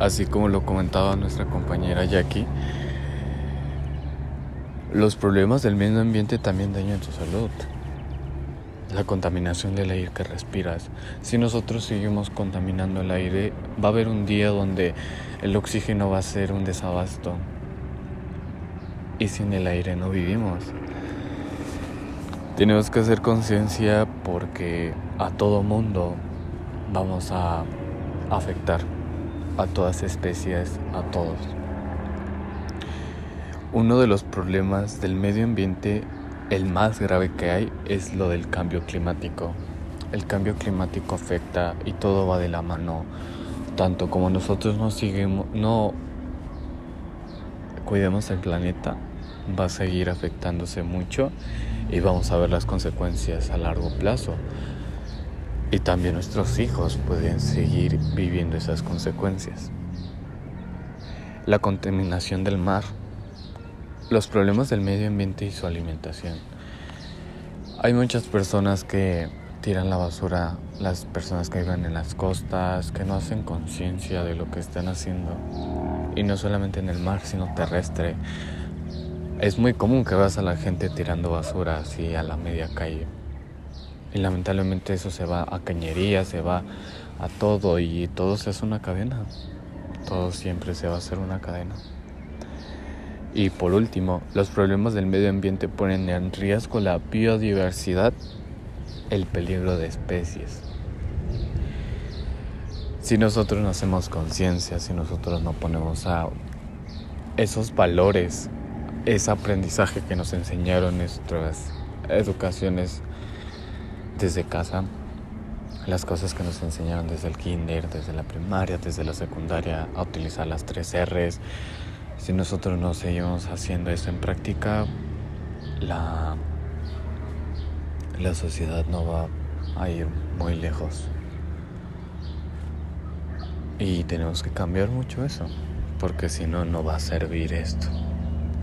así como lo comentaba nuestra compañera Jackie, los problemas del medio ambiente también dañan tu salud. La contaminación del aire que respiras. Si nosotros seguimos contaminando el aire, va a haber un día donde el oxígeno va a ser un desabasto. Y sin el aire no vivimos. Tenemos que hacer conciencia porque a todo mundo vamos a afectar a todas especies, a todos. Uno de los problemas del medio ambiente, el más grave que hay, es lo del cambio climático. El cambio climático afecta y todo va de la mano. Tanto como nosotros no seguimos, no cuidemos el planeta, va a seguir afectándose mucho y vamos a ver las consecuencias a largo plazo y también nuestros hijos pueden seguir viviendo esas consecuencias. La contaminación del mar, los problemas del medio ambiente y su alimentación. Hay muchas personas que tiran la basura, las personas que viven en las costas, que no hacen conciencia de lo que están haciendo. Y no solamente en el mar, sino terrestre. Es muy común que veas a la gente tirando basura así a la media calle. Y lamentablemente eso se va a cañería, se va a todo y todo se hace una cadena. Todo siempre se va a hacer una cadena. Y por último, los problemas del medio ambiente ponen en riesgo la biodiversidad, el peligro de especies. Si nosotros no hacemos conciencia, si nosotros no ponemos a esos valores, ese aprendizaje que nos enseñaron nuestras educaciones desde casa, las cosas que nos enseñaron desde el kinder, desde la primaria, desde la secundaria, a utilizar las tres R's. Si nosotros no seguimos haciendo eso en práctica, la, la sociedad no va a ir muy lejos. Y tenemos que cambiar mucho eso, porque si no, no va a servir esto.